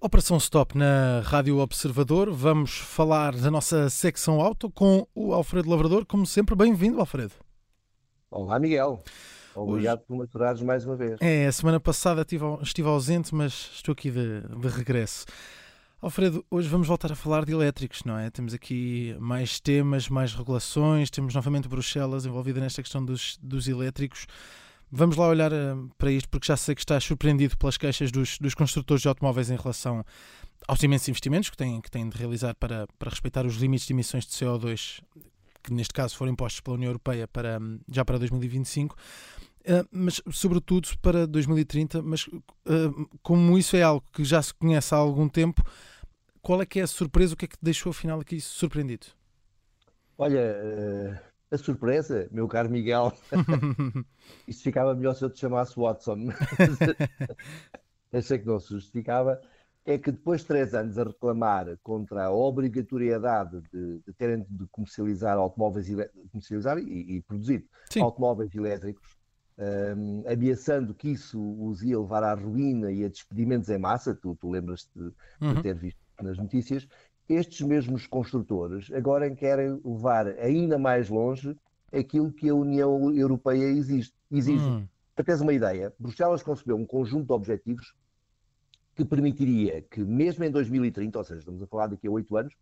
Operação Stop na Rádio Observador. Vamos falar da nossa secção auto com o Alfredo Lavrador. Como sempre, bem-vindo, Alfredo. Olá, Miguel. Obrigado Hoje... por me aturares mais uma vez. É, a semana passada estive ausente, mas estou aqui de, de regresso. Alfredo, hoje vamos voltar a falar de elétricos, não é? Temos aqui mais temas, mais regulações, temos novamente Bruxelas envolvida nesta questão dos, dos elétricos. Vamos lá olhar eh, para isto, porque já sei que estás surpreendido pelas queixas dos, dos construtores de automóveis em relação aos imensos investimentos que têm, que têm de realizar para, para respeitar os limites de emissões de CO2, que neste caso foram impostos pela União Europeia para, já para 2025. Uh, mas sobretudo para 2030, mas uh, como isso é algo que já se conhece há algum tempo, qual é que é a surpresa? O que é que te deixou afinal aqui surpreendido? Olha, uh, a surpresa, meu caro Miguel, isso ficava melhor se eu te chamasse Watson, achei que não se justificava, é que depois de três anos a reclamar contra a obrigatoriedade de, de terem de comercializar automóveis comercializar e, e produzir Sim. automóveis elétricos, um, ameaçando que isso os ia levar à ruína e a despedimentos em massa, tu, tu lembras-te de, uhum. de, ter visto nas notícias, estes mesmos construtores agora querem levar ainda mais longe aquilo que a União Europeia exige. exige. Uhum. Para teres uma ideia, Bruxelas concebeu um conjunto de objetivos que permitiria que, mesmo em 2030, ou seja, estamos a falar daqui a oito anos,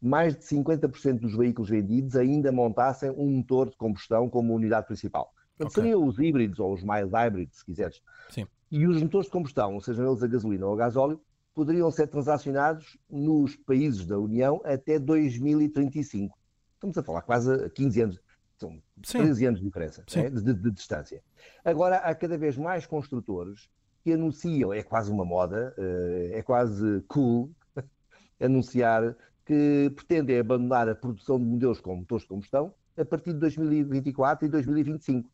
mais de 50% dos veículos vendidos ainda montassem um motor de combustão como unidade principal. Portanto, okay. seriam os híbridos ou os mild hybrids, se quiseres. Sim. E os motores de combustão, sejam eles a gasolina ou a gasóleo, poderiam ser transacionados nos países da União até 2035. Estamos a falar quase 15 anos, são Sim. 13 anos de diferença né, de, de, de, distância. Agora, há cada vez mais construtores que anunciam, é quase uma moda, eh, é quase cool, anunciar que pretendem abandonar a produção de modelos com motores de combustão a partir de 2024 e 2025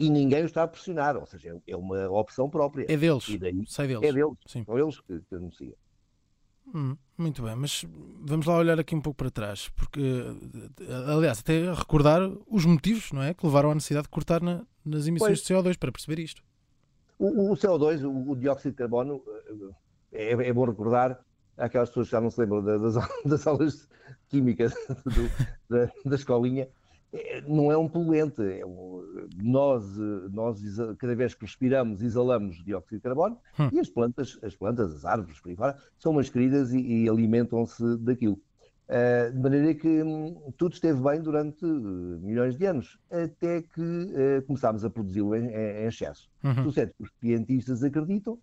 e ninguém o está a pressionar, ou seja, é uma opção própria. É deles, e daí, sai deles. É deles, Sim. são eles que, que anunciam. Hum, muito bem, mas vamos lá olhar aqui um pouco para trás, porque, aliás, até recordar os motivos não é, que levaram à necessidade de cortar na, nas emissões pois. de CO2 para perceber isto. O, o CO2, o, o, dióxido de carbono, é, é, bom recordar aquelas pessoas que já não se lembram das, das aulas químicas do, da, da escolinha, é, não é um poluente. É nós, nós, cada vez que respiramos, exalamos dióxido de carbono hum. e as plantas, as plantas, as árvores, por aí fora, são umas queridas e, e alimentam-se daquilo. Uh, de maneira que hum, tudo esteve bem durante uh, milhões de anos, até que uh, começámos a produzi-lo em, em, excesso. Uhum. Certo, os cientistas acreditam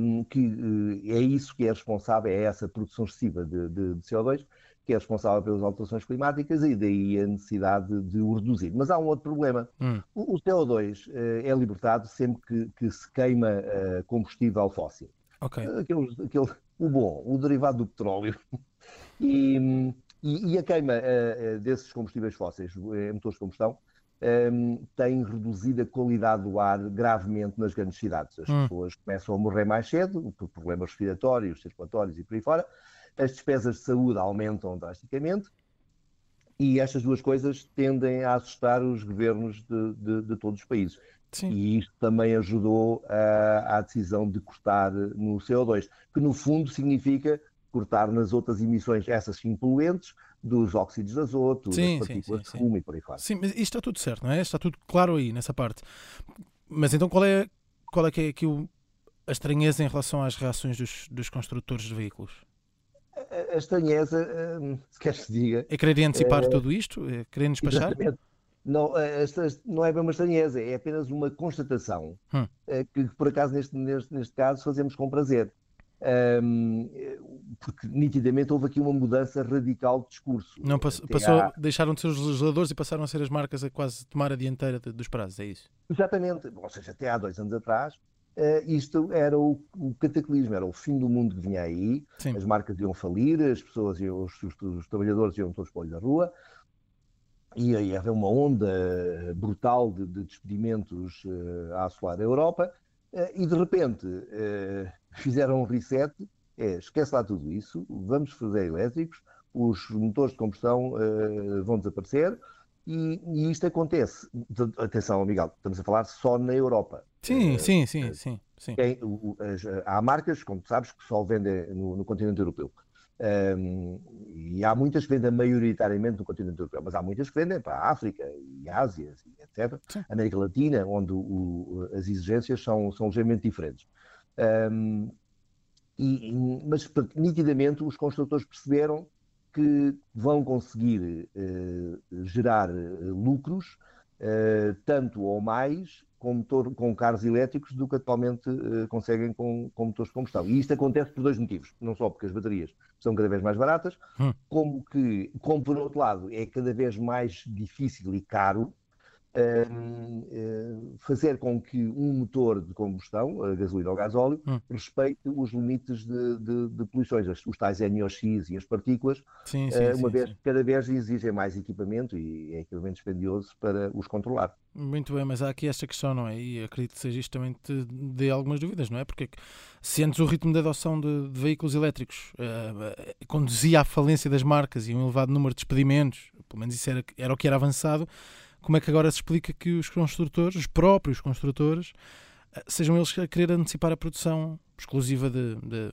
um, que é isso que é responsável, é essa produção excessiva de, de, de CO2 que é responsável pelas alterações climáticas e daí a necessidade de o reduzir. Mas há um outro problema. Hum. O, o, CO2 uh, é libertado sempre que, que se queima uh, combustível fóssil. Okay. Aquele, aquele, o bom, o derivado do petróleo. e, e, e, a queima uh, desses combustíveis fósseis, motores de combustão, um, tem reduzido a qualidade do ar gravemente nas grandes cidades. As hum. pessoas começam a morrer mais cedo por problemas respiratórios, circulatórios e por aí fora as despesas de saúde aumentam drasticamente e estas duas coisas tendem a assustar os governos de, de, de todos os países. Sim. E isto também ajudou à decisão de cortar no CO2, que no fundo significa cortar nas outras emissões, essas sim poluentes, dos óxidos de azoto, sim, das partículas sim, sim, de fumo e por aí fora. Sim, mas isto está tudo certo, não é? Está tudo claro aí, nessa parte. Mas então qual é, qual é que é aqui o, a estranheza em relação às reações dos, dos construtores de veículos? A estranheza, hum, se quer se diga. É querer antecipar é, tudo isto? É querer despachar? Não, não é bem uma estranheza, é apenas uma constatação hum. Eh, que, por acaso, neste, neste, neste caso, fazemos com prazer. Um, porque nitidamente houve aqui uma mudança radical de discurso. Não passou, passou deixaram de ser os legisladores e passaram a ser as marcas a quase tomar a dianteira dos prazos, é isso? Exatamente, ou seja, até há dois anos atrás Uh, isto era o, o, cataclismo, era o fim do mundo que vinha aí, Sim. as marcas iam falir, as pessoas, iam, os, os, os, trabalhadores iam todos para o olho da rua, ia, ia haver uma onda brutal de, de despedimentos uh, a assolar a Europa, uh, e de repente fizeram um reset, é, esquece lá tudo isso, vamos fazer elétricos, os motores de combustão vão desaparecer, E, e, isto acontece, atenção, Miguel, estamos a falar só na Europa. Sim, uh, sim, sim, uh, sim. sim. Tem, uh, há marcas, como sabes, que só vendem no, no continente europeu. Um, e há muitas que vendem maioritariamente no continente europeu, mas há muitas que vendem para a África e Ásia, etc. Sim. América Latina, onde o, as exigências são, são ligeiramente diferentes. Um, e, mas, nitidamente, os construtores perceberam que vão conseguir uh, gerar lucros uh, tanto ou mais com, motor, com carros elétricos do que atualmente conseguem com, com, motores de combustão. E isto acontece por dois motivos. Não só porque as baterias são cada vez mais baratas, hum. como que, como por outro lado, é cada vez mais difícil e caro uh, fazer com que um motor de combustão, a gasolina ou gasóleo, hum. respeite os limites de, de, de, poluições, os tais NOx e as partículas, sim, sim, uh, uma sim, vez que cada vez exigem mais equipamento e é equipamento dispendioso para os controlar. Muito bem, mas há aqui esta questão, não é? E acredito que seja isto também te dê algumas dúvidas, não é? Porque se antes o ritmo de adoção de, de veículos elétricos uh, conduzia à falência das marcas e um elevado número de despedimentos, pelo menos isso era, era o que era avançado, como é que agora se explica que os construtores, os próprios construtores, eh, sejam eles a querer antecipar a produção exclusiva de, de, de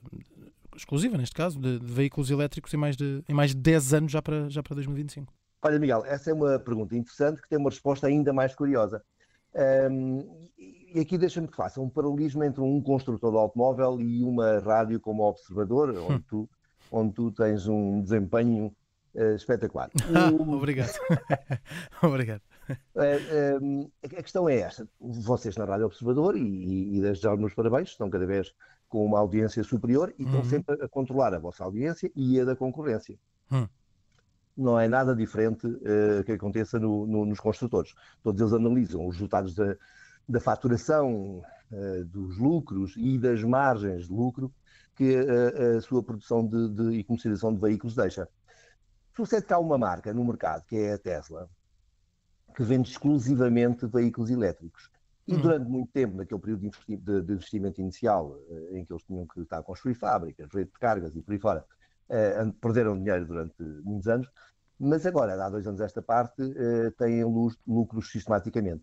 exclusiva neste caso, de, de, veículos elétricos em mais de, em mais de 10 anos já para, já para 2025? Olha, Miguel, essa é uma pergunta interessante que tem uma resposta ainda mais curiosa. Um, e aqui deixa-me que faça um paralelismo entre um construtor de automóvel e uma rádio como observador, onde, hum. tu, onde tu tens um desempenho uh, espetacular. Obrigado. Obrigado. Uh, a questão é esta: vocês na Rádio Observador, e, e desde já os meus parabéns, estão cada vez com uma audiência superior e estão uhum. sempre a controlar a vossa audiência e a da concorrência. Uhum. Não é nada diferente uh, que aconteça no, no, nos construtores. Todos eles analisam os resultados da, da faturação, uh, dos lucros e das margens de lucro que a, a sua produção de, de, e comercialização de veículos deixa. Sucede que há uma marca no mercado, que é a Tesla, que vende exclusivamente veículos elétricos. E uhum. durante muito tempo, naquele período de, investi de, de investimento inicial, eh, em que eles tinham que estar a construir fábricas, rede de cargas e por aí fora, uh, perderam dinheiro durante muitos anos, mas agora, há dois anos esta parte, uh, têm lucros sistematicamente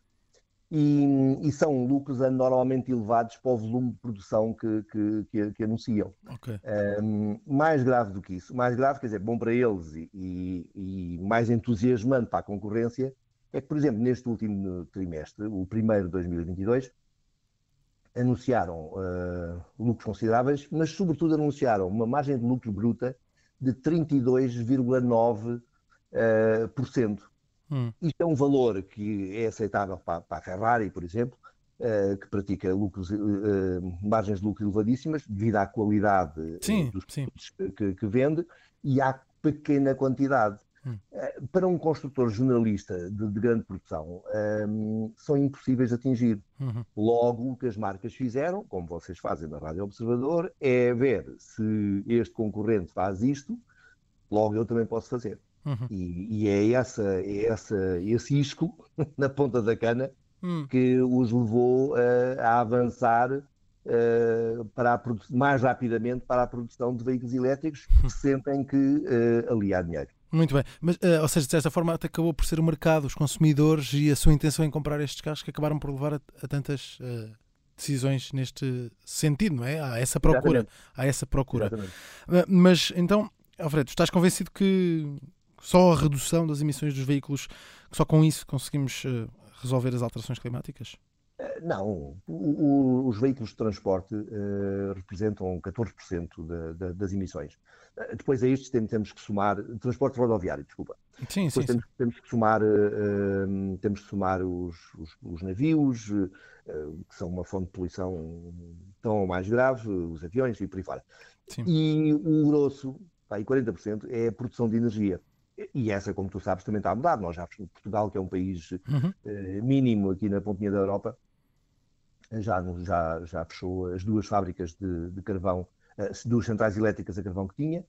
e, e, são lucros normalmente elevados para o volume de produção que, que, que, que anunciam. Okay. Um, mais grave do que isso, mais grave, quer dizer, bom para eles e, e, e, mais entusiasmante para a concorrência, é que, por exemplo, neste último trimestre, o primeiro de 2022, anunciaram uh, lucros consideráveis, mas sobretudo anunciaram uma margem de lucro bruta de 32,9%. Uh, por cento Hum. Isto é um valor que é aceitável para, para a Ferrari, por exemplo, uh, que pratica lucros, margens de lucro elevadíssimas devido à qualidade sim, dos sim. Que, que, vende e à pequena quantidade. Hum. Uh, para um construtor jornalista de, de grande produção, um, são impossíveis de atingir. Uhum. Logo, o que as marcas fizeram, como vocês fazem na Rádio Observador, é ver se este concorrente faz isto, logo eu também posso fazer. Uhum. E, e, é, essa, é essa, esse isco na ponta da cana uhum. que os levou uh, a avançar uh, para a mais rapidamente para a produção de veículos elétricos que sentem que uh, ali há dinheiro. Muito bem, mas, uh, ou seja, de certa forma até acabou por ser o mercado, os consumidores e a sua intenção em comprar estes carros que acabaram por levar a, a tantas decisões neste sentido, não é? Há essa procura, Exatamente. há essa procura. mas então, Alfredo, estás convencido que só a redução das emissões dos veículos, que só com isso conseguimos uh, resolver as alterações climáticas? Não, o, o, os veículos de transporte uh, representam 14% de, de, das emissões. Uh, depois a estes temos que somar, transporte rodoviário, desculpa. Sim, depois sim, temos, sim. temos, que somar, uh, temos que somar os, os, os navios, que são uma fonte de poluição tão mais grave, os aviões e por aí fora. Sim. E o grosso, pá, 40%, é a produção de energia. E essa, como tu sabes, também está a mudar. Nós já, Portugal, que é um país uhum. uh, mínimo aqui na pontinha da Europa, já, já, já fechou as duas fábricas de, de carvão, as duas centrais elétricas a carvão que tinha,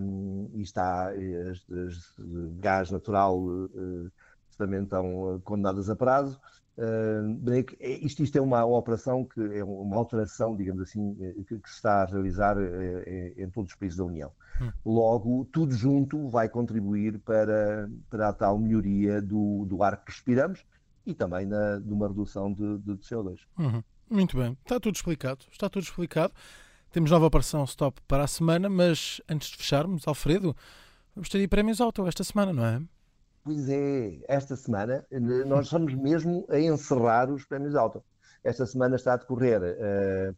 um, e está eh, as, as, gás natural uh, também estão condenadas a prazo. Uh, isto, isto, é uma operação que é uma alteração, digamos assim, que, que se está a realizar em todos os países da União. Hum. Logo, tudo junto vai contribuir para, para a tal melhoria do, do ar que respiramos e também na, de uma redução de, de CO2. Uhum. Muito bem, está tudo explicado. Está tudo explicado. Temos nova operação Stop para a semana, mas antes de fecharmos, Alfredo, vamos ter prémios auto esta semana, não é? Pois é, esta semana nós estamos mesmo a encerrar os prémios auto. Esta semana está a decorrer uh,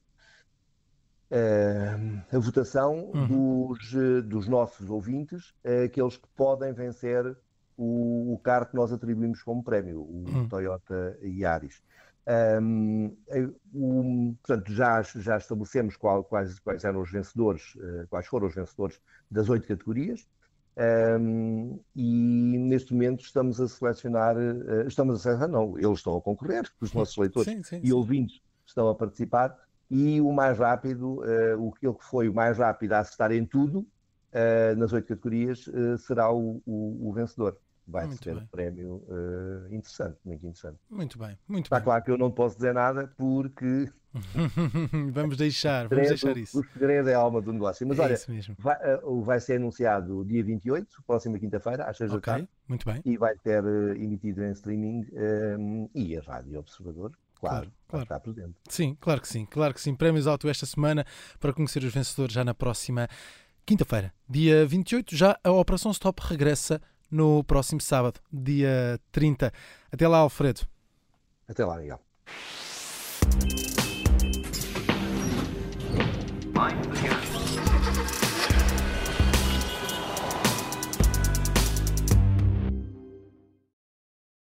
uh, a votação uhum. dos, dos nossos ouvintes, aqueles que podem vencer o, o, carro que nós atribuímos como prémio, o uhum. Toyota Yaris. Um, um, portanto, já, já estabelecemos qual, quais, quais eram os vencedores, quais foram os vencedores das oito categorias. Um, e neste momento estamos a selecionar, uh, estamos a selecionar, não, eles estão a concorrer, os nossos leitores sim, sim, e sim. ouvintes estão a participar, e o mais rápido, uh, o que foi o mais rápido a acertar em tudo, uh, nas oito categorias, será o, o, o vencedor vai bem. um prémio uh, interessante, muito interessante. Muito bem, muito Está bem. claro que eu não posso dizer nada porque. vamos deixar, vamos deixar isso. O segredo é a alma do negócio. Mas é olha, vai, uh, vai, ser anunciado dia 28, próxima quinta-feira, às 6 da tarde. Muito bem. E vai ser uh, emitido em streaming um, e a Rádio Observador. Claro, claro, claro. presente. Sim, claro que sim, claro que sim. Prémios Auto esta semana para conhecer os vencedores já na próxima quinta-feira, dia 28. Já a Operação Stop regressa no próximo sábado, dia 30. Até lá, Alfredo. Até lá, Miguel.